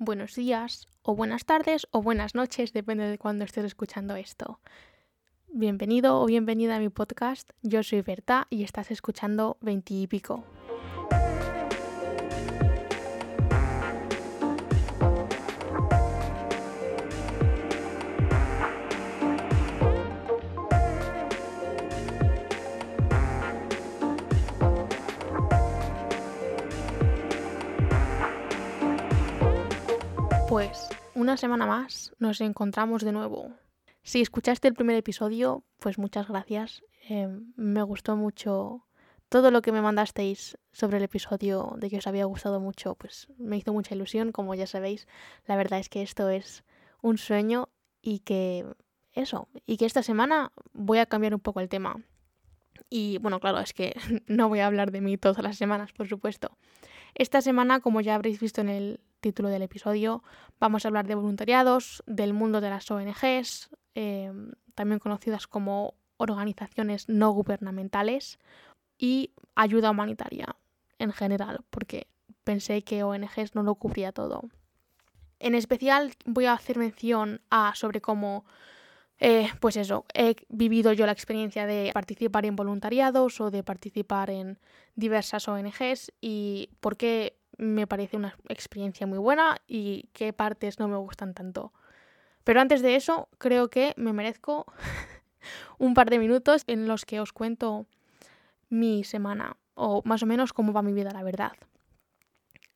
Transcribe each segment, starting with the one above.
buenos días, o buenas tardes, o buenas noches, depende de cuándo estés escuchando esto. Bienvenido o bienvenida a mi podcast. Yo soy Berta y estás escuchando Veintipico. y pico. Pues una semana más nos encontramos de nuevo. Si escuchaste el primer episodio, pues muchas gracias. Eh, me gustó mucho todo lo que me mandasteis sobre el episodio de que os había gustado mucho, pues me hizo mucha ilusión, como ya sabéis. La verdad es que esto es un sueño y que eso, y que esta semana voy a cambiar un poco el tema. Y bueno, claro, es que no voy a hablar de mí todas las semanas, por supuesto. Esta semana, como ya habréis visto en el título del episodio, vamos a hablar de voluntariados, del mundo de las ONGs, em, también conocidas como organizaciones no gubernamentales, y ayuda humanitaria en general, porque pensé que ONGs no lo cubría todo. En especial voy a hacer mención a sobre cómo, eh, pues eso, he vivido yo la experiencia de participar en voluntariados o de participar en diversas ONGs y por qué me parece una experiencia muy buena y qué partes no me gustan tanto. Pero antes de eso, creo que me merezco un par de minutos en los que os cuento mi semana o más o menos cómo va mi vida, la verdad.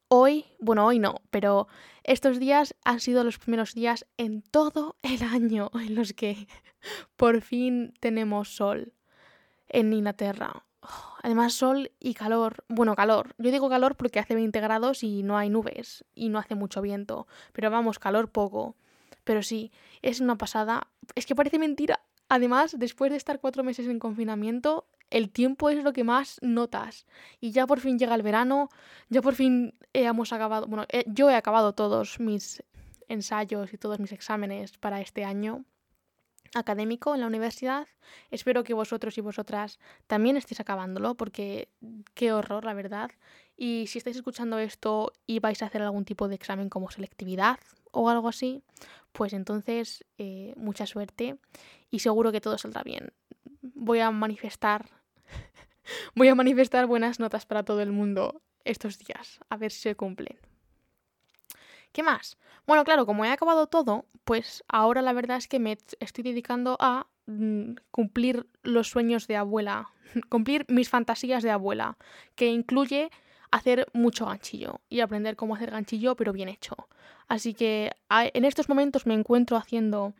Hoy, bueno, hoy no, pero estos días han sido los primeros días en todo el año en los que por fin tenemos sol en Inglaterra. Además, sol y calor. Bueno, calor. Yo digo calor porque hace 20 grados y no hay nubes y no hace mucho viento. Pero vamos, calor poco. Pero sí, es una pasada. Es que parece mentira. Además, después de estar cuatro meses en confinamiento, el tiempo es lo que más notas. Y ya por fin llega el verano, ya por fin hemos acabado, bueno, eh, yo he acabado todos mis ensayos y todos mis exámenes para este año académico en la universidad. Espero que vosotros y vosotras también estéis acabándolo, porque qué horror, la verdad. Y si estáis escuchando esto y vais a hacer algún tipo de examen como selectividad o algo así, pues entonces eh, mucha suerte y seguro que todo saldrá bien. Voy a manifestar, voy a manifestar buenas notas para todo el mundo estos días, a ver si se cumplen. ¿Qué más? Bueno, claro, como he acabado todo, pues ahora la verdad es que me estoy dedicando a mm, cumplir los sueños de abuela, cumplir mis fantasías de abuela, que incluye hacer mucho ganchillo y aprender cómo hacer ganchillo pero bien hecho. Así que en estos momentos me encuentro haciendo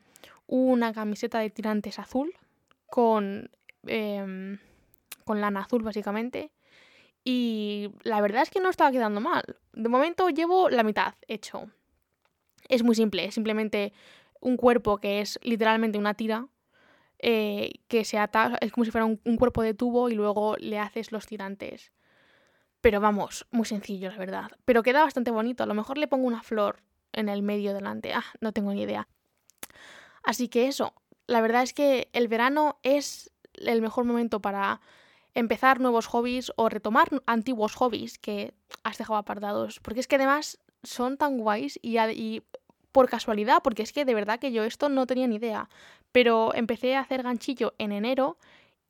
una camiseta de tirantes azul con, em, con lana azul básicamente y la verdad es que no estaba quedando mal. De momento llevo la mitad hecho. Es muy simple, es simplemente un cuerpo que es literalmente una tira eh, que se ata, es como si fuera un, cuerpo de tubo y luego le haces los tirantes. Pero vamos, muy sencillo, la verdad. Pero queda bastante bonito. A lo mejor le pongo una flor en el medio delante. Ah, no tengo ni idea. Así que eso, la verdad es que el verano es el mejor momento para empezar nuevos hobbies o retomar antiguos hobbies que has dejado apartados. Porque es que además son tan guays y, y, por casualidad, porque es que de verdad que yo esto no tenía ni idea. Pero empecé a hacer ganchillo en enero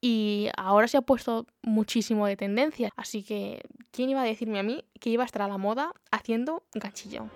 y ahora se ha puesto muchísimo de tendencia. Así que, ¿quién iba a decirme a mí que iba a estar a la moda haciendo ganchillo?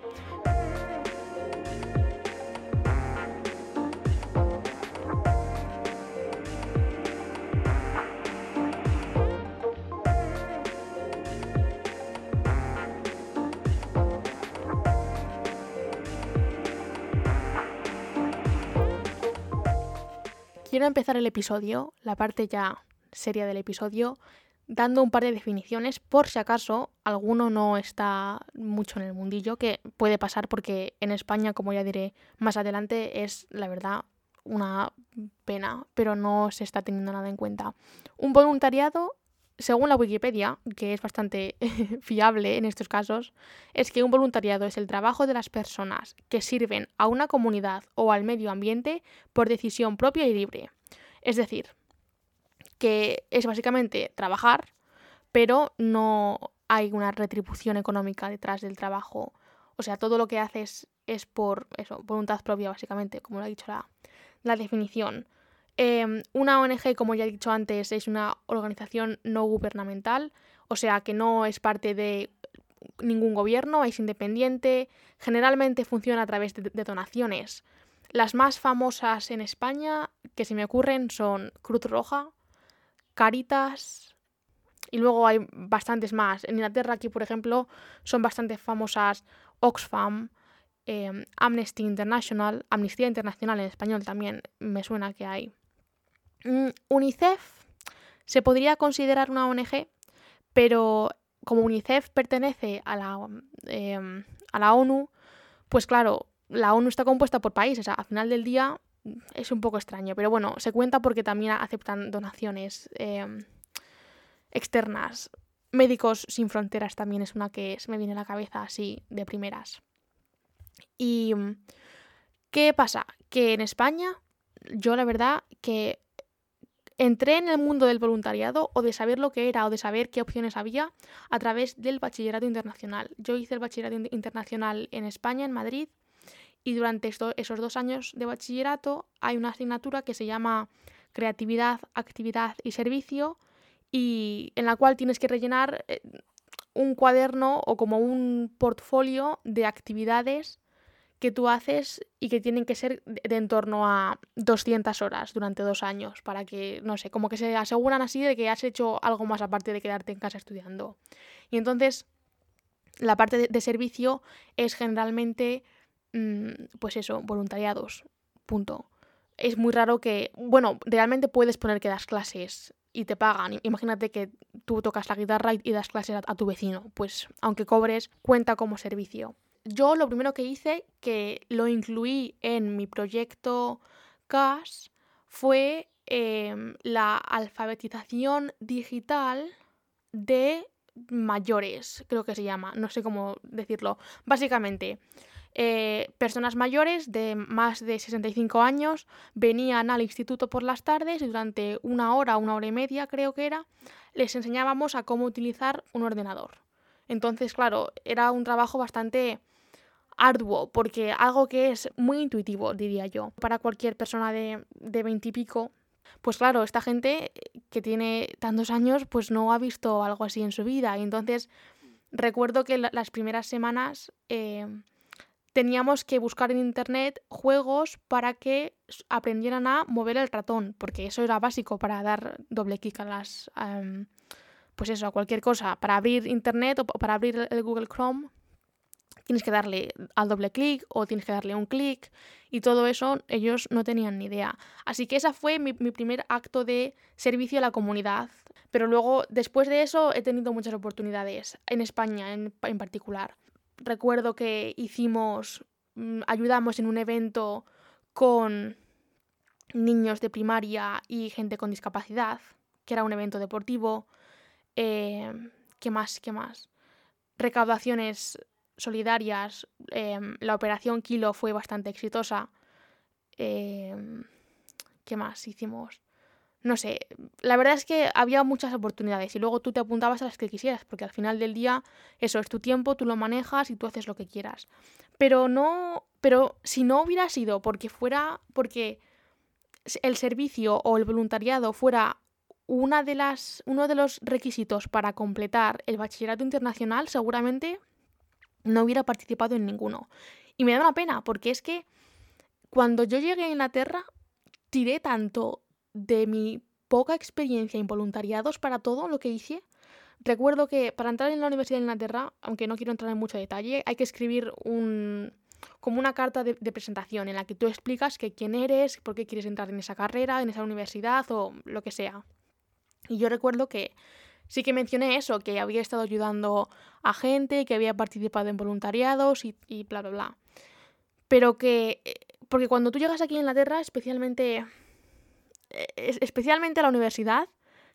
Quiero empezar el episodio, la parte ya seria del episodio, dando un par de definiciones por si acaso alguno no está mucho en el mundillo, que puede pasar porque en España, como ya diré más adelante, es la verdad una pena, pero no se está teniendo nada en cuenta. Un voluntariado según la Wikipedia, que es bastante fiable en estos casos, es que un voluntariado es el trabajo de las personas que sirven a una comunidad o al medio ambiente por decisión propia y libre. Es decir, que es básicamente trabajar, pero no hay una retribución económica detrás del trabajo. O sea, todo lo que haces es por eso, voluntad propia, básicamente, como lo ha dicho la, la definición. Em, una ONG, como ya he dicho antes, es una organización no gubernamental, o sea que no es parte de ningún gobierno, es independiente, generalmente funciona a través de, donaciones. Las más famosas en España que se me ocurren son Cruz Roja, Caritas y luego hay bastantes más. En Inglaterra aquí, por ejemplo, son bastante famosas Oxfam, em, Amnesty International, Amnistía Internacional en español también me suena que hay. Mm, UNICEF se podría considerar una ONG, pero como UNICEF pertenece a la, em, a la ONU, pues claro, la ONU está compuesta por países. Al final del día es un poco extraño, pero bueno, se cuenta porque también aceptan donaciones em, externas. Médicos sin fronteras también es una que me viene a la cabeza así de primeras. ¿Y qué pasa? Que en España, yo la verdad que entré en el mundo del voluntariado o de saber lo que era o de saber qué opciones había a través del bachillerato internacional. Yo hice el bachillerato internacional en España, en Madrid, y durante esos dos años de bachillerato hay una asignatura que se llama creatividad, actividad y servicio, y en la cual tienes que rellenar eh, un cuaderno o como un portfolio de actividades que tú haces y que tienen que ser de, en torno a 200 horas durante dos años para que, no sé, como que se aseguran así de que has hecho algo más aparte de quedarte en casa estudiando. Y entonces la parte de, servicio es generalmente, mm, pues eso, voluntariados, punto. Es muy raro que, bueno, realmente puedes poner que das clases y te pagan. Imagínate que tú tocas la guitarra y das clases a tu vecino, pues aunque cobres, cuenta como servicio yo lo primero que hice, que lo incluí en mi proyecto CAS, fue em, la alfabetización digital de mayores, creo que se llama, no sé cómo decirlo. Básicamente, eh, personas mayores de más de 65 años venían al instituto por las tardes y durante una hora, una hora y media creo que era, les enseñábamos a cómo utilizar un ordenador. Entonces, claro, era un trabajo bastante arduo, porque algo que es muy intuitivo, diría yo, para cualquier persona de veintipico. Pues claro, esta gente que tiene tantos años, pues no ha visto algo así en su vida. Y entonces recuerdo que las primeras semanas eh, teníamos que buscar en internet juegos para que aprendieran a mover el ratón, porque eso era básico para dar doble clic a las. pues eso, a cualquier cosa. Para abrir internet o para abrir el Google Chrome, tienes que darle al doble clic o tienes que darle un clic y todo eso ellos no tenían ni idea. Así que esa fue mi, primer acto de servicio a la comunidad. Pero luego, después de eso, he tenido muchas oportunidades, en España en, particular. Recuerdo que hicimos, mm, ayudamos en un evento con niños de primaria y gente con discapacidad, que era un evento deportivo. Eh, ¿Qué más? ¿Qué más? Recaudaciones solidarias. Em, la operación Kilo fue bastante exitosa. Em, ¿Qué más hicimos? No sé, la verdad es que había muchas oportunidades y luego tú te apuntabas a las que quisieras, porque al final del día eso es tu tiempo, tú lo manejas y tú haces lo que quieras. Pero no, pero si no hubiera sido porque fuera, porque el servicio o el voluntariado fuera una de las, uno de los requisitos para completar el bachillerato internacional, seguramente no hubiera participado en ninguno. Y me da una pena, porque es que cuando yo llegué a Inglaterra, tiré tanto de mi poca experiencia en voluntariados para todo lo que hice. Recuerdo que para entrar en la Universidad de Inglaterra, aunque no quiero entrar en mucho detalle, hay que escribir un, como una carta de, de, presentación en la que tú explicas que quién eres, por qué quieres entrar en esa carrera, en esa universidad o lo que sea. Y yo recuerdo que sí que mencioné eso, que había estado ayudando a gente, que había participado en voluntariados y, bla, bla, bla. Pero que, eh, porque cuando tú llegas aquí a Inglaterra, especialmente, eh, especialmente a la universidad,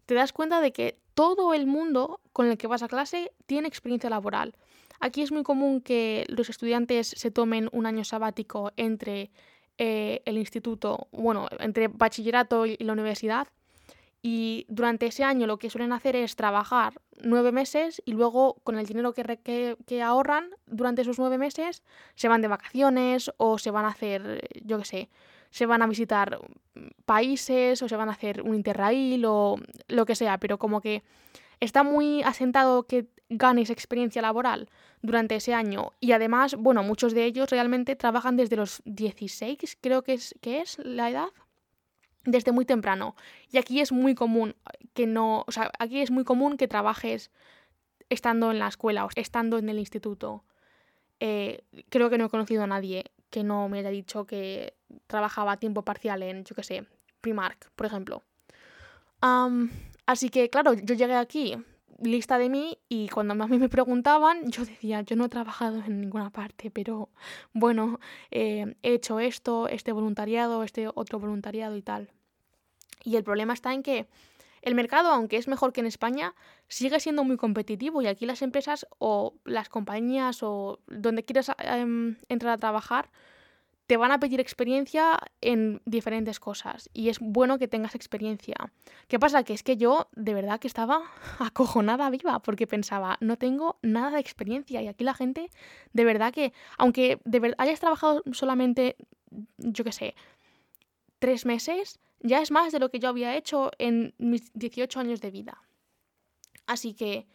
te das cuenta de que todo el mundo con el que vas a clase tiene experiencia laboral. Aquí es muy común que los estudiantes se tomen un año sabático entre eh, el instituto, bueno, entre bachillerato y la universidad Y durante ese año lo que suelen hacer es trabajar nueve meses y luego con el dinero que, que, ahorran durante esos nueve meses se van de vacaciones o se van a hacer, yo qué sé, se van a visitar países o se van a hacer un interrail o lo que sea, pero como que está muy asentado que ganes experiencia laboral durante ese año y además, bueno, muchos de ellos realmente trabajan desde los 16, creo que es, que es la edad, desde muy temprano. Y aquí es muy común que no, o sea, aquí es muy común que trabajes estando en la escuela o estando en el instituto. Eh, creo que no he conocido a nadie que no me haya dicho que trabajaba a tiempo parcial en, yo qué sé, Primark, por ejemplo. así que, claro, yo llegué aquí lista de mí y cuando a mí me preguntaban, yo decía, yo no he trabajado en ninguna parte, pero bueno, eh, he hecho esto, este voluntariado, este otro voluntariado y tal. Y el problema está en que el mercado, aunque es mejor que en España, sigue siendo muy competitivo y aquí las empresas o las compañías o donde quieras em, entrar a trabajar, te van a pedir experiencia en diferentes cosas y es bueno que tengas experiencia. ¿Qué pasa? Que es que yo de verdad que estaba acojonada viva porque pensaba, no tengo nada de experiencia y aquí la gente de verdad que, aunque de verdad hayas trabajado solamente, yo qué sé, tres meses, ya es más de lo que yo había hecho en mis 18 años de vida. Así que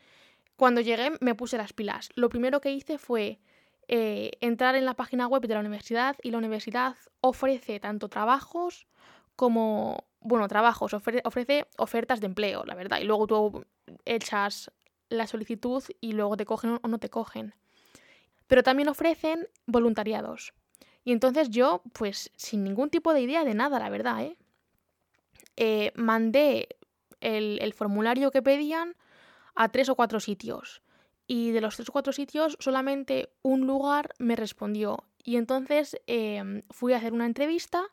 cuando llegué me puse las pilas. Lo primero que hice fue eh, entrar en la página web de la universidad y la universidad ofrece tanto trabajos como, bueno, trabajos, ofrece ofertas de empleo, la verdad, y luego tú echas la solicitud y luego te cogen o no te cogen. Pero también ofrecen voluntariados. Y entonces yo, pues sin ningún tipo de idea de nada, la verdad, ¿eh? Eh mandé el, formulario que pedían a tres o cuatro sitios y de los tres o cuatro sitios solamente un lugar me respondió. Y entonces em, fui a hacer una entrevista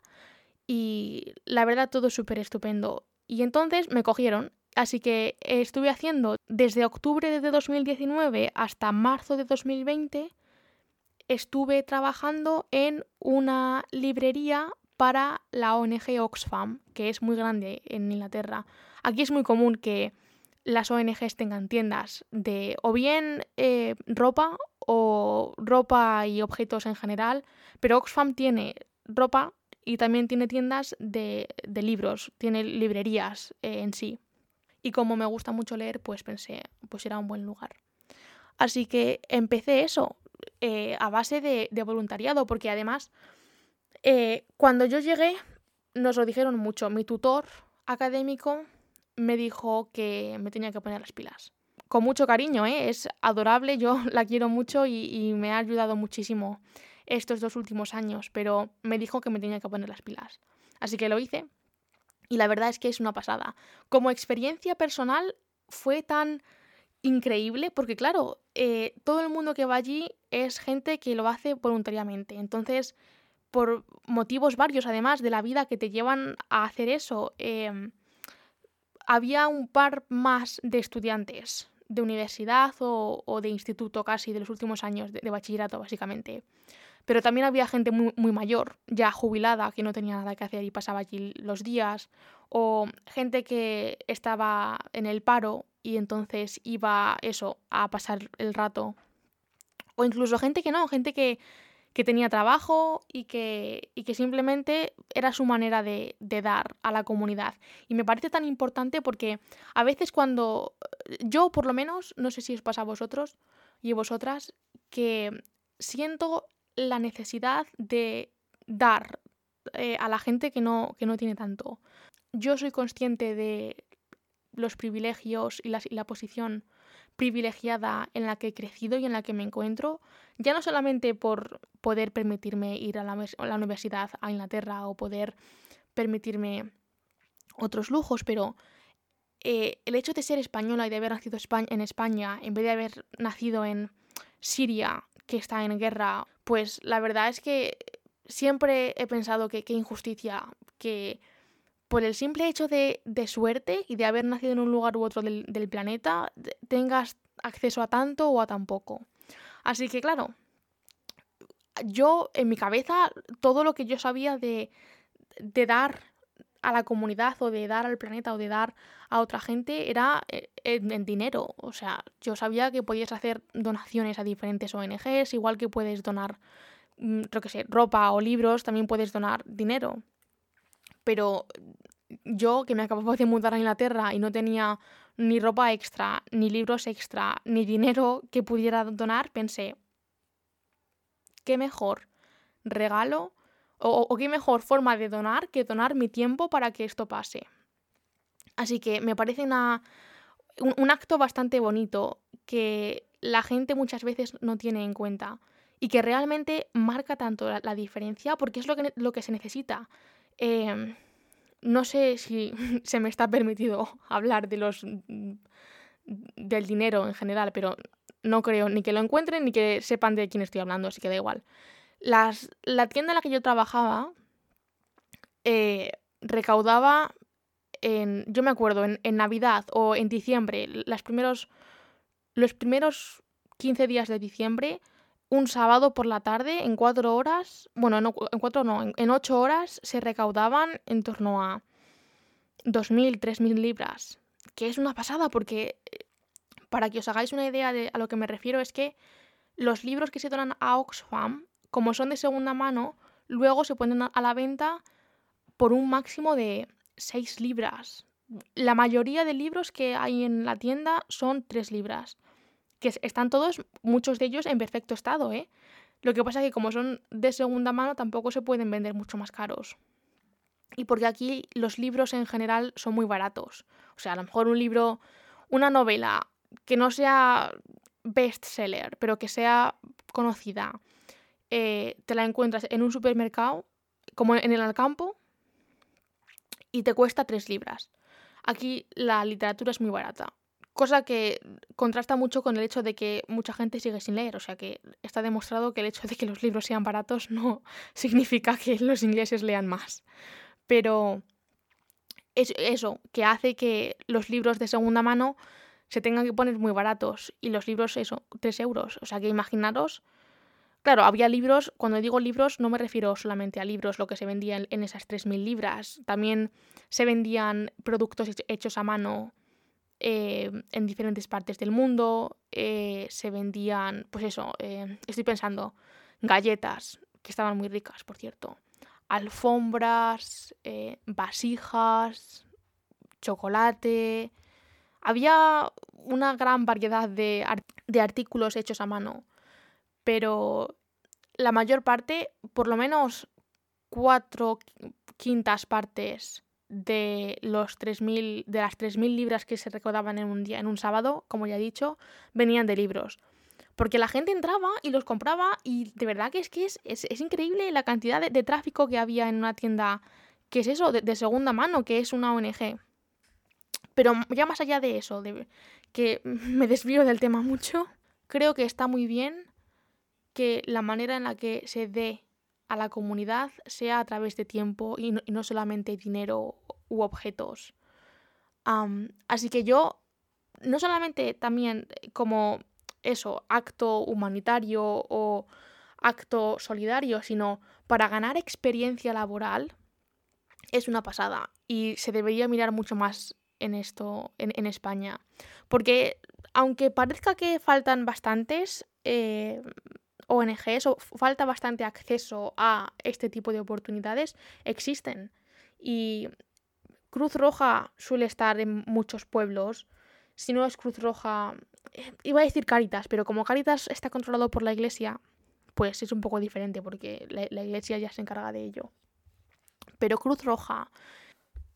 y la verdad todo súper estupendo. Y entonces me cogieron. Así que estuve haciendo desde octubre de 2019 hasta marzo de 2020, estuve trabajando en una librería para la ONG Oxfam, que es muy grande en Inglaterra. Aquí es muy común que las ONGs tengan tiendas de o bien eh, ropa o ropa y objetos en general, pero Oxfam tiene ropa y también tiene tiendas de, libros, tiene librerías eh, en sí. Y como me gusta mucho leer, pues pensé, pues era un buen lugar. Así que empecé eso, eh, a base de, de, voluntariado, porque además, cuando yo llegué, nos lo dijeron mucho. Mi tutor académico me dijo que me tenía que poner las pilas. Con mucho cariño, ¿eh? es adorable, yo la quiero mucho y, me ha ayudado muchísimo estos dos últimos años, pero me dijo que me tenía que poner las pilas. Así que lo hice y la verdad es que es una pasada. Como experiencia personal fue tan increíble porque claro, eh, todo el mundo que va allí es gente que lo hace voluntariamente. Entonces, por motivos varios además de la vida que te llevan a hacer eso, em, había un par más de estudiantes de universidad o, de instituto casi de los últimos años de, bachillerato básicamente. Pero también había gente muy, muy, mayor, ya jubilada, que no tenía nada que hacer y pasaba allí los días, o gente que estaba en el paro y entonces iba eso, a pasar el rato. O incluso gente que no, gente que que tenía trabajo y que, y que simplemente era su manera de, de, dar a la comunidad. Y me parece tan importante porque a veces cuando yo por lo menos, no sé si os pasa a vosotros y vosotras, que siento la necesidad de dar eh, a la gente que no, que no tiene tanto. Yo soy consciente de los privilegios y la, y la posición privilegiada en la que he crecido y en la que me encuentro, ya no solamente por poder permitirme ir a la, universidad a Inglaterra o poder permitirme otros lujos, pero eh, el hecho de ser española y de haber nacido en España en vez de haber nacido en Siria, que está en guerra, pues la verdad es que siempre he pensado que qué injusticia que por el simple hecho de, suerte y de haber nacido en un lugar u otro del, planeta, tengas acceso a tanto o a tan poco. Así que claro, yo en mi cabeza todo lo que yo sabía de, de dar a la comunidad o de dar al planeta o de dar a otra gente era eh, en, dinero. O sea, yo sabía que podías hacer donaciones a diferentes ONGs, igual que puedes donar, mm, que ropa o libros, también puedes donar dinero. Pero yo, que me acababa de mudar a Inglaterra y no tenía ni ropa extra, ni libros extra, ni dinero que pudiera donar, pensé, ¿qué mejor regalo o, qué mejor forma de donar que donar mi tiempo para que esto pase. Así que me parece una, un, acto bastante bonito que la gente muchas veces no tiene en cuenta y que realmente marca tanto la, diferencia porque es lo que, lo que se necesita. Em, no sé si se me está permitido hablar de los del dinero en general, pero no creo ni que lo encuentren ni que sepan de quién estoy hablando, así que da igual. La tienda en la que yo trabajaba eh, recaudaba, en, yo me acuerdo, en, Navidad o en diciembre, los primeros 15 días de diciembre, un sábado por la tarde, en cuatro horas, bueno, en cuatro no, en, ocho horas se recaudaban en torno a 2.000, 3.000 libras, que es una pasada porque, eh, para que os hagáis una idea de a lo que me refiero, es que los libros que se donan a Oxfam como son de segunda mano, luego se ponen a la venta por un máximo de 6 libras. La mayoría de libros que hay en la tienda son 3 libras, que están todos, muchos de ellos en perfecto estado, ¿eh? Lo que pasa es que como son de segunda mano tampoco se pueden vender mucho más caros. Y porque aquí los libros en general son muy baratos. O sea, a lo mejor un libro, una novela que no sea bestseller, pero que sea conocida, eh, te la encuentras en un supermercado, como en el Alcampo, y te cuesta 3 libras. Aquí la literatura es muy barata, cosa que contrasta mucho con el hecho de que mucha gente sigue sin leer, o sea que está demostrado que el hecho de que los libros sean baratos no significa que los ingleses lean más. Pero es eso, que hace que los libros de segunda mano se tengan que poner muy baratos y los libros, eso, 3 euros. O sea que imaginaros Claro, había libros, cuando digo libros no me refiero solamente a libros, lo que se vendía en esas 3.000 libras. También se vendían productos hechos a mano eh, en diferentes partes del mundo. Eh, se vendían, pues eso, eh, estoy pensando, galletas, que estaban muy ricas, por cierto. Alfombras, vasijas, chocolate. Había una gran variedad de, de artículos hechos a mano pero la mayor parte, por lo menos cuatro quintas partes de los 3000 de las 3000 libras que se recaudaban en un día en un sábado, como ya he dicho, venían de libros. Porque la gente entraba y los compraba y de verdad que es que es, es, increíble la cantidad de, tráfico que había en una tienda que es eso, de, segunda mano, que es una ONG. Pero ya más allá de eso, de, que me desvío del tema mucho, creo que está muy bien que la manera en la que se dé a la comunidad sea a través de tiempo y no, solamente dinero u objetos. así que yo, no solamente también como eso, acto humanitario o acto solidario, sino para ganar experiencia laboral, es una pasada y se debería mirar mucho más en esto en, España. Porque aunque parezca que faltan bastantes, eh, ONGs o falta bastante acceso a este tipo de oportunidades, existen. Y Cruz Roja suele estar en muchos pueblos. Si no es Cruz Roja, eh, iba a decir Caritas, pero como Caritas está controlado por la iglesia, pues es un poco diferente porque la, iglesia ya se encarga de ello. Pero Cruz Roja,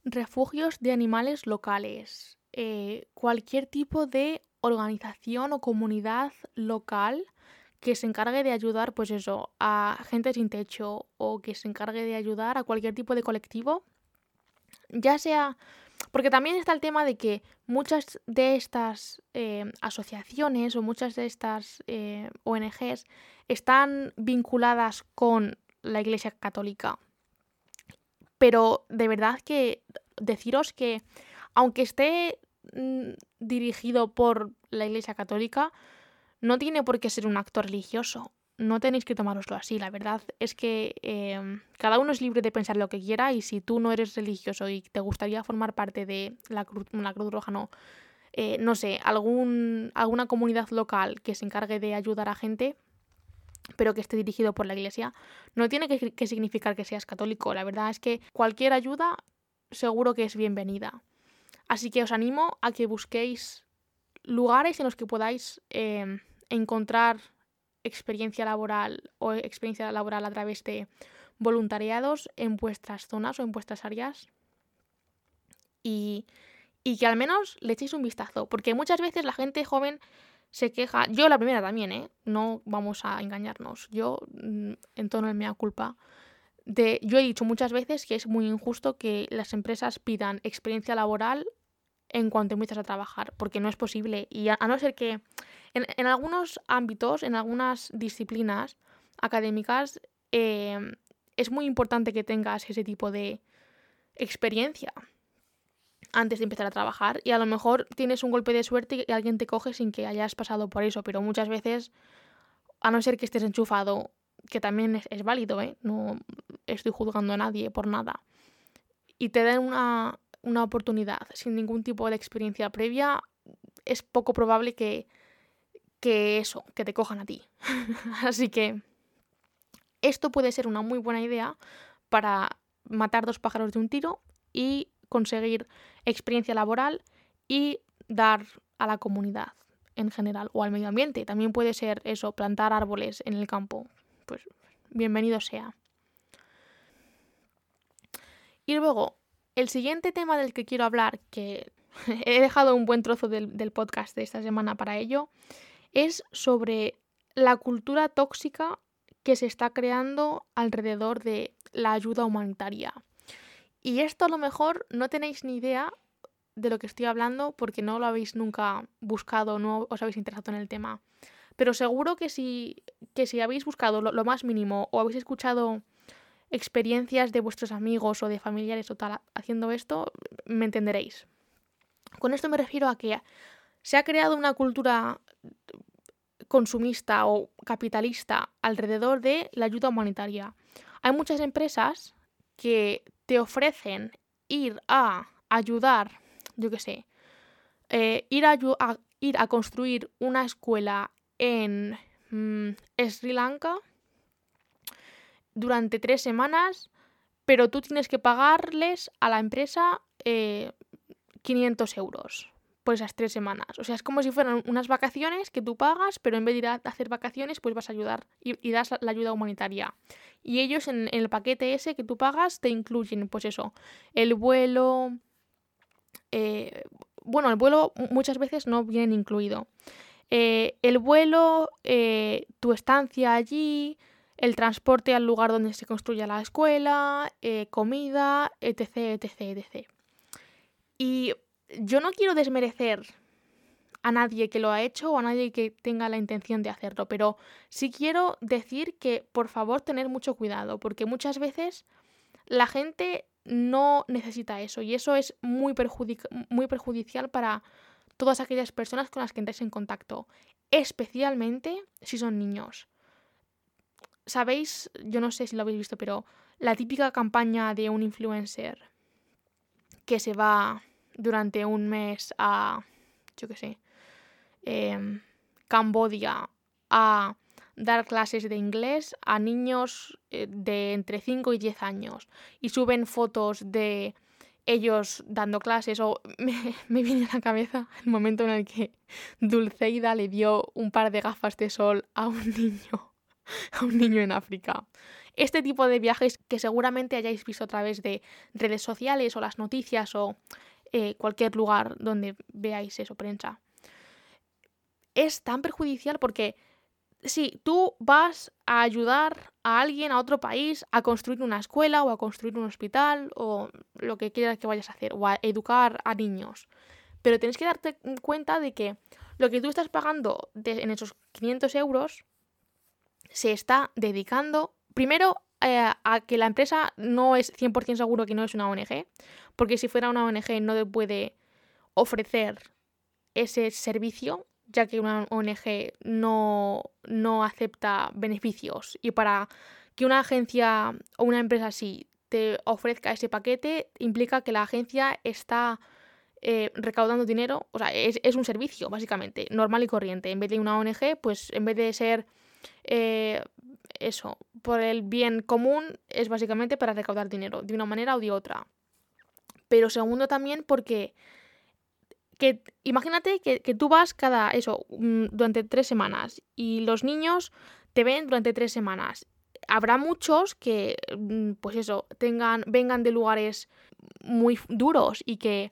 refugios de animales locales, eh, cualquier tipo de organización o comunidad local que se encargue de ayudar, pues eso, a gente sin techo o que se encargue de ayudar a cualquier tipo de colectivo, ya sea... Porque también está el tema de que muchas de estas eh, asociaciones o muchas de estas eh, ONGs están vinculadas con la Iglesia Católica. Pero de verdad que deciros que aunque esté mm, dirigido por la Iglesia Católica, no tiene por qué ser un acto religioso. no tenéis que tomároslo así. La verdad es que em, cada uno es libre de pensar lo que quiera y si tú no eres religioso y te gustaría formar parte de la Cruz, la Cruz Roja, no, eh, no sé, algún, alguna comunidad local que se encargue de ayudar a gente, pero que esté dirigido por la iglesia, no tiene que, que significar que seas católico. La verdad es que cualquier ayuda seguro que es bienvenida. Así que os animo a que busquéis lugares en los que podáis em, encontrar experiencia laboral o experiencia laboral a través de voluntariados en vuestras zonas o en vuestras áreas y, y que al menos le echéis un vistazo, porque muchas veces la gente joven se queja, yo la primera también, ¿eh? no vamos a engañarnos, yo mm, en tono de mea culpa, de, yo he dicho muchas veces que es muy injusto que las empresas pidan experiencia laboral en cuanto empiezas a trabajar, porque no es posible. Y a, no ser que en, algunos ámbitos, en algunas disciplinas académicas, em, es muy importante que tengas ese tipo de experiencia antes de empezar a trabajar y a lo mejor tienes un golpe de suerte y alguien te coge sin que hayas pasado por eso, pero muchas veces, a no ser que estés enchufado, que también es, es válido, ¿eh? no estoy juzgando a nadie por nada, y te den una, una oportunidad sin ningún tipo de experiencia previa, es poco probable que, que eso, que te cojan a ti. Así que esto puede ser una muy buena idea para matar dos pájaros de un tiro y conseguir experiencia laboral y dar a la comunidad en general o al medio ambiente. También puede ser eso, plantar árboles en el campo. Pues bienvenido sea. Y luego, el siguiente tema del que quiero hablar, que he dejado un buen trozo del, podcast de esta semana para ello, es sobre la cultura tóxica que se está creando alrededor de la ayuda humanitaria. Y esto a lo mejor no tenéis ni idea de lo que estoy hablando porque no lo habéis nunca buscado, no os habéis interesado en el tema. Pero seguro que si, que si habéis buscado lo más mínimo o habéis escuchado experiencias de vuestros amigos o de familiares o tal haciendo esto, me entenderéis. Con esto me refiero a que se ha creado una cultura consumista o capitalista alrededor de la ayuda humanitaria. Hay muchas empresas que te ofrecen ir a ayudar, yo qué sé, eh, ir, a, ir a construir una escuela en mm, Sri Lanka durante tres semanas, pero tú tienes que pagarles a la empresa 500 eh, euros por esas tres semanas. O sea, es como si fueran unas vacaciones que tú pagas, pero en vez de ir a hacer vacaciones, pues vas a ayudar y, das la ayuda humanitaria. Y ellos en, el paquete ese que tú pagas te incluyen, pues eso, el vuelo... Eh, bueno, el vuelo muchas veces no viene incluido. Eh, el vuelo, tu estancia allí, el transporte al lugar donde se construye la escuela, eh, comida, etc, etc, etc. Y yo no quiero desmerecer a nadie que lo ha hecho o a nadie que tenga la intención de hacerlo, pero sí quiero decir que por favor tener mucho cuidado, porque muchas veces la gente no necesita eso y eso es muy, muy perjudicial para todas aquellas personas con las que entres en contacto, especialmente si son niños. ¿Sabéis? Yo no sé si lo habéis visto, pero la típica campaña de un influencer que se va durante un mes a, yo qué sé, eh, Cambodia a dar clases de inglés a niños eh, de entre 5 y 10 años y suben fotos de ellos dando clases o me, me, viene a la cabeza el momento en el que Dulceida le dio un par de gafas de sol a un niño a un niño en África. Este tipo de viajes que seguramente hayáis visto a través de redes sociales o las noticias o eh, cualquier lugar donde veáis eso, prensa. Es tan perjudicial porque si tú vas a ayudar a alguien a otro país a construir una escuela o a construir un hospital o lo que quieras que vayas a hacer o a educar a niños. Pero tienes que darte cuenta de que lo que tú estás pagando en esos 500 euros se está dedicando primero eh, a que la empresa no es 100% seguro que no es una ONG, porque si fuera una ONG no puede ofrecer ese servicio ya que una ONG no, no acepta beneficios y para que una agencia o una empresa así te ofrezca ese paquete implica que la agencia está eh, recaudando dinero, o sea, es, un servicio, básicamente, normal y corriente. En vez de una ONG, pues en vez de ser eh, eso, por el bien común, es básicamente para recaudar dinero, de una manera o de otra. Pero segundo también porque que imagínate que, que, tú vas cada eso mm, durante tres semanas y los niños te ven durante tres semanas habrá muchos que, mm, pues eso, tengan, vengan de lugares muy duros y que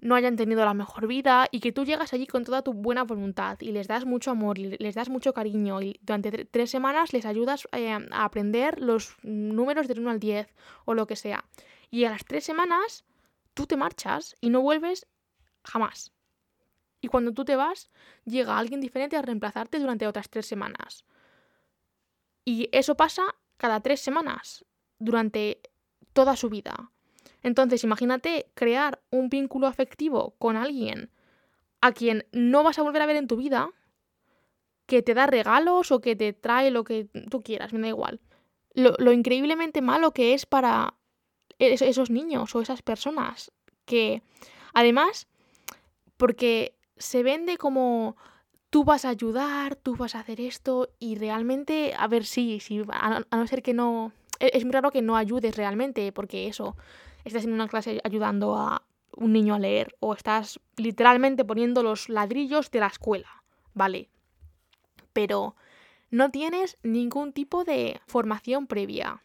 no hayan tenido la mejor vida y que tú llegas allí con toda tu buena voluntad y les das mucho amor, les das mucho cariño y durante tres semanas les ayudas eh, a aprender los números del 1 al 10 o lo que sea. Y a las tres semanas tú te marchas y no vuelves jamás. Y cuando tú te vas, llega alguien diferente a reemplazarte durante otras tres semanas. Y eso pasa cada tres semanas, durante toda su vida. Entonces, imagínate crear un vínculo afectivo con alguien a quien no vas a volver a ver en tu vida, que te da regalos o que te trae lo que tú quieras, me da igual. Lo, increíblemente malo que es para esos niños o esas personas. Que además, porque se vende como tú vas a ayudar, tú vas a hacer esto y realmente, a ver, sí, sí a, no ser que no... E, es muy raro que no ayudes realmente, porque eso, estás en una clase ayudando a un niño a leer o estás literalmente poniendo los ladrillos de la escuela, ¿vale? Pero no tienes ningún tipo de formación previa.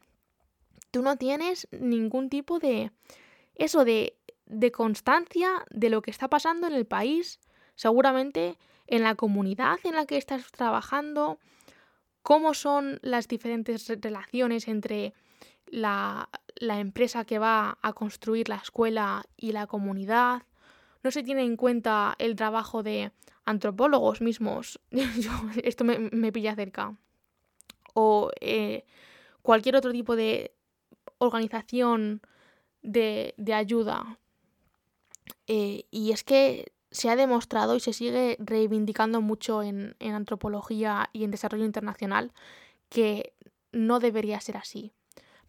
Tú no tienes ningún tipo de... eso, de, de constancia de lo que está pasando en el país. Seguramente en la comunidad en la que estás trabajando, cómo son las diferentes relaciones entre la, empresa que va a construir la escuela y la comunidad. No se tiene en cuenta el trabajo de antropólogos mismos. esto me, pilla cerca. O eh, cualquier otro tipo de organización de, ayuda. Eh, y es que se ha demostrado y se sigue reivindicando mucho en, antropología y en desarrollo internacional que no debería ser así.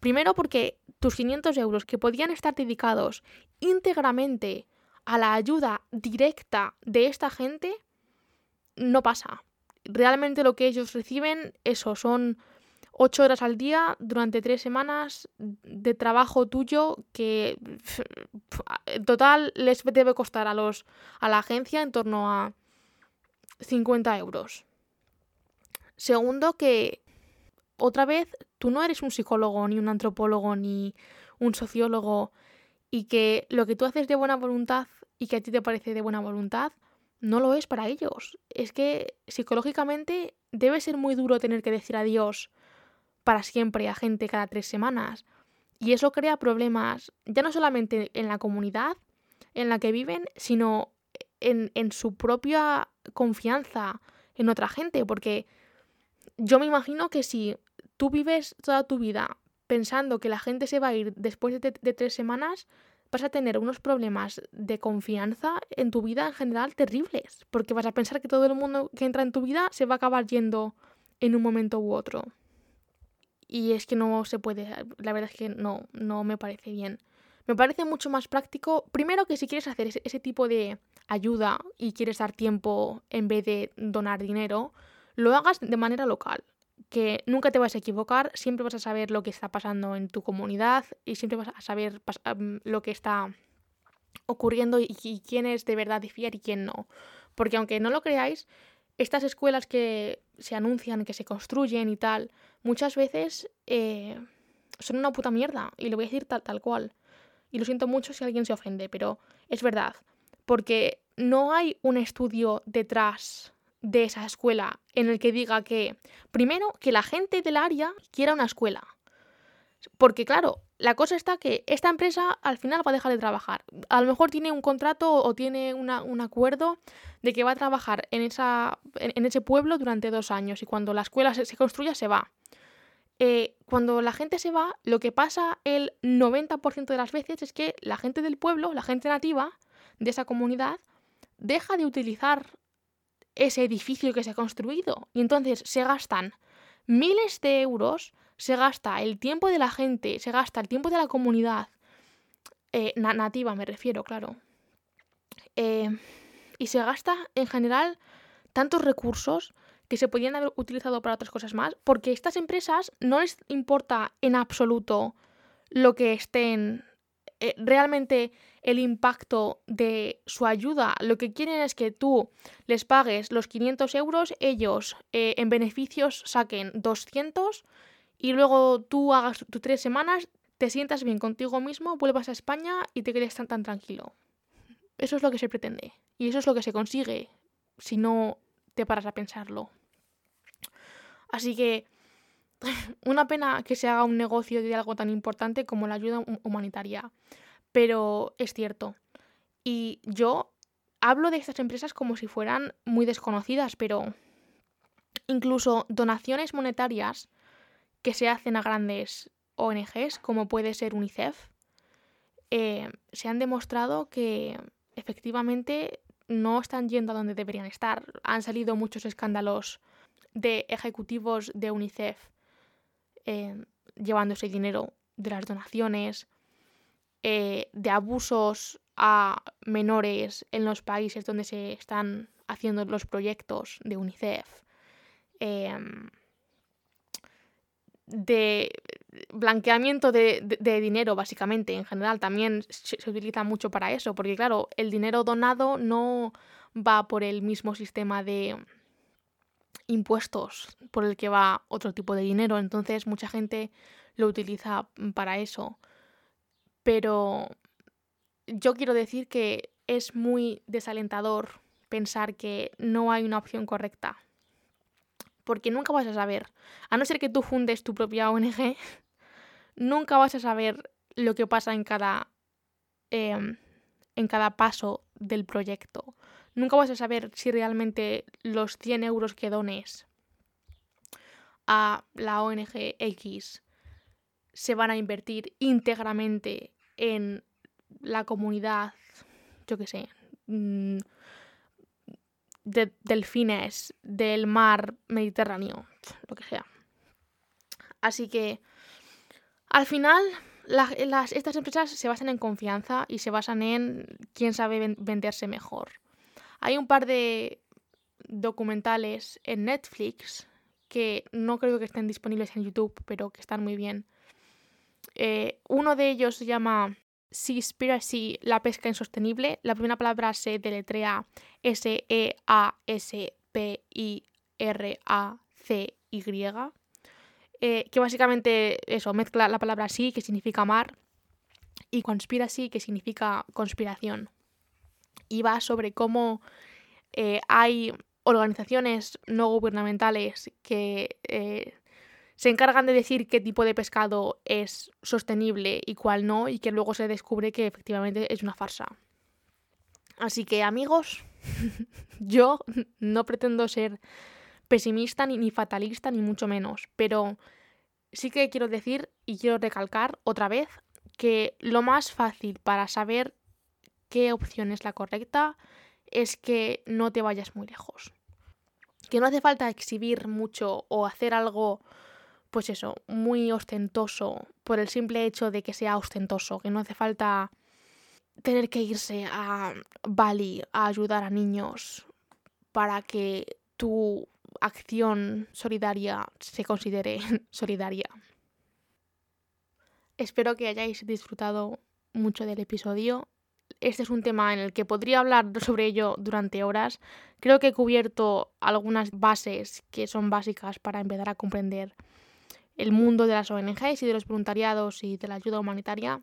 Primero porque tus 500 euros que podían estar dedicados íntegramente a la ayuda directa de esta gente, no pasa. Realmente lo que ellos reciben, eso, son ocho horas al día durante tres semanas de trabajo tuyo que en total les debe costar a, los, a la agencia en torno a 50 euros. Segundo, que otra vez tú no eres un psicólogo, ni un antropólogo, ni un sociólogo, y que lo que tú haces de buena voluntad y que a ti te parece de buena voluntad, no lo es para ellos. Es que psicológicamente debe ser muy duro tener que decir adiós para siempre a gente cada tres semanas. Y eso crea problemas ya no solamente en la comunidad en la que viven, sino en, en su propia confianza en otra gente. Porque yo me imagino que si tú vives toda tu vida pensando que la gente se va a ir después de, de, tres semanas, vas a tener unos problemas de confianza en tu vida en general terribles, porque vas a pensar que todo el mundo que entra en tu vida se va a acabar yendo en un momento u otro. Y es que no se puede, la verdad es que no, no me parece bien. Me parece mucho más práctico, primero que si quieres hacer ese, tipo de ayuda y quieres dar tiempo en vez de donar dinero, lo hagas de manera local, que nunca te vas a equivocar, siempre vas a saber lo que está pasando en tu comunidad y siempre vas a saber lo que está ocurriendo y, y quién es de verdad de fiar y quién no. Porque aunque no lo creáis, estas escuelas que se anuncian, que se construyen y tal, muchas veces eh, son una puta mierda. Y lo voy a decir tal, tal cual. Y lo siento mucho si alguien se ofende, pero es verdad. Porque no hay un estudio detrás de esa escuela en el que diga que, primero, que la gente del área quiera una escuela. Porque claro, la cosa está que esta empresa al final va a dejar de trabajar. A lo mejor tiene un contrato o tiene un acuerdo de que va a trabajar en, esa, en, ese pueblo durante dos años y cuando la escuela se, construya se va. Eh, cuando la gente se va, lo que pasa el 90% de las veces es que la gente del pueblo, la gente nativa de esa comunidad, deja de utilizar ese edificio que se ha construido. Y entonces se gastan miles de euros, se gasta el tiempo de la gente, se gasta el tiempo de la comunidad, eh, nativa me refiero, claro. Eh, y se gasta en general tantos recursos que se podrían haber utilizado para otras cosas más, porque a estas empresas no les importa en absoluto lo que estén eh, realmente el impacto de su ayuda. Lo que quieren es que tú les pagues los 500 euros, ellos eh, en beneficios saquen 200 y luego tú hagas tus tres semanas, te sientas bien contigo mismo, vuelvas a España y te quedes tan, tan tranquilo. Eso es lo que se pretende y eso es lo que se consigue si no te paras a pensarlo. Así que una pena que se haga un negocio de algo tan importante como la ayuda humanitaria, pero es cierto. Y yo hablo de estas empresas como si fueran muy desconocidas, pero incluso donaciones monetarias que se hacen a grandes ONGs, como puede ser UNICEF, eh, se han demostrado que efectivamente no están yendo a donde deberían estar. Han salido muchos escándalos de ejecutivos de UNICEF eh, llevándose dinero de las donaciones, eh, de abusos a menores en los países donde se están haciendo los proyectos de UNICEF, em, de blanqueamiento de, dinero, básicamente, en general, también se, utiliza mucho para eso, porque claro, el dinero donado no va por el mismo sistema de impuestos por el que va otro tipo de dinero, entonces mucha gente lo utiliza para eso. Pero yo quiero decir que es muy desalentador pensar que no hay una opción correcta. Porque nunca vas a saber, a no ser que tú fundes tu propia ONG, nunca vas a saber lo que pasa en cada, em, en cada paso del proyecto. Nunca vas a saber si realmente los 100 euros que dones a la ONG X se van a invertir íntegramente en la comunidad, yo qué sé, mm, de delfines del mar Mediterráneo, lo que sea. Así que, al final, las, estas empresas se basan en confianza y se basan en quién sabe venderse mejor. Hay un par de documentales en Netflix que no creo que estén disponibles en YouTube, pero que están muy bien. Eh, uno de ellos se llama Seaspiracy, la pesca insostenible. La primera palabra se deletrea S-E-A-S-P-I-R-A-C-Y. Eh, que básicamente eso, mezcla la palabra sí, que significa mar, y conspiracy, que significa conspiración y va sobre cómo eh, hay organizaciones no gubernamentales que se encargan de decir qué tipo de pescado es sostenible y cuál no, y que luego se descubre que efectivamente es una farsa. Así que amigos, yo no pretendo ser pesimista ni, ni fatalista, ni mucho menos, pero sí que quiero decir y quiero recalcar otra vez que lo más fácil para saber qué opción es la correcta es que no te vayas muy lejos. Que no hace falta exhibir mucho o hacer algo, pues eso, muy ostentoso por el simple hecho de que sea ostentoso. Que no hace falta tener que irse a Bali a ayudar a niños para que tu acción solidaria se considere solidaria. Espero que hayáis disfrutado mucho del episodio este es un tema en el que podría hablar sobre ello durante horas. Creo que he cubierto algunas bases que son básicas para empezar a comprender el mundo de las ONGs y de los voluntariados y de la ayuda humanitaria.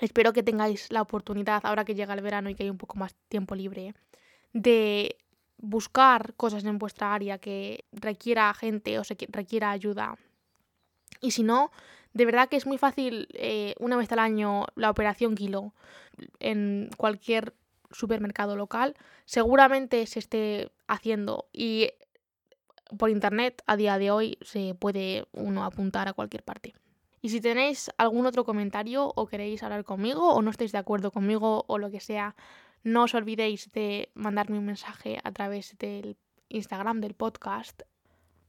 Espero que tengáis la oportunidad, ahora que llega el verano y que hay un poco más tiempo libre, de buscar cosas en vuestra área que requiera gente o se requiera ayuda. Y si no, de verdad que es muy fácil eh, una vez al año la operación kilo en cualquier supermercado local. Seguramente se esté haciendo y por internet a día de hoy se puede uno apuntar a cualquier parte. Y si tenéis algún otro comentario o queréis hablar conmigo o no estáis de acuerdo conmigo o lo que sea, No os olvidéis de mandarme un mensaje a través del Instagram del podcast,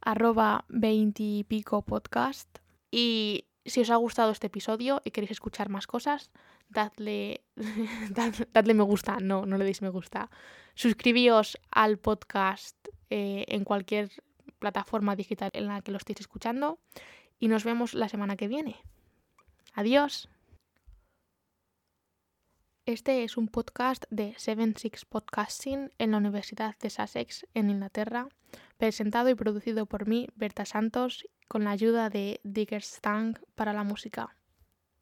arroba 20 y pico podcast. Y si os ha gustado este episodio y queréis escuchar más cosas, dadle, dadle me gusta, no, no le deis me gusta. Suscribíos al podcast eh, en cualquier plataforma digital en la que lo estéis escuchando y nos vemos la semana que viene. Adiós. Este es un podcast de Seven Six Podcasting en la Universidad de Sussex, en Inglaterra, presentado y producido por mí, Berta Santos, con la ayuda de Digger Stang para la música.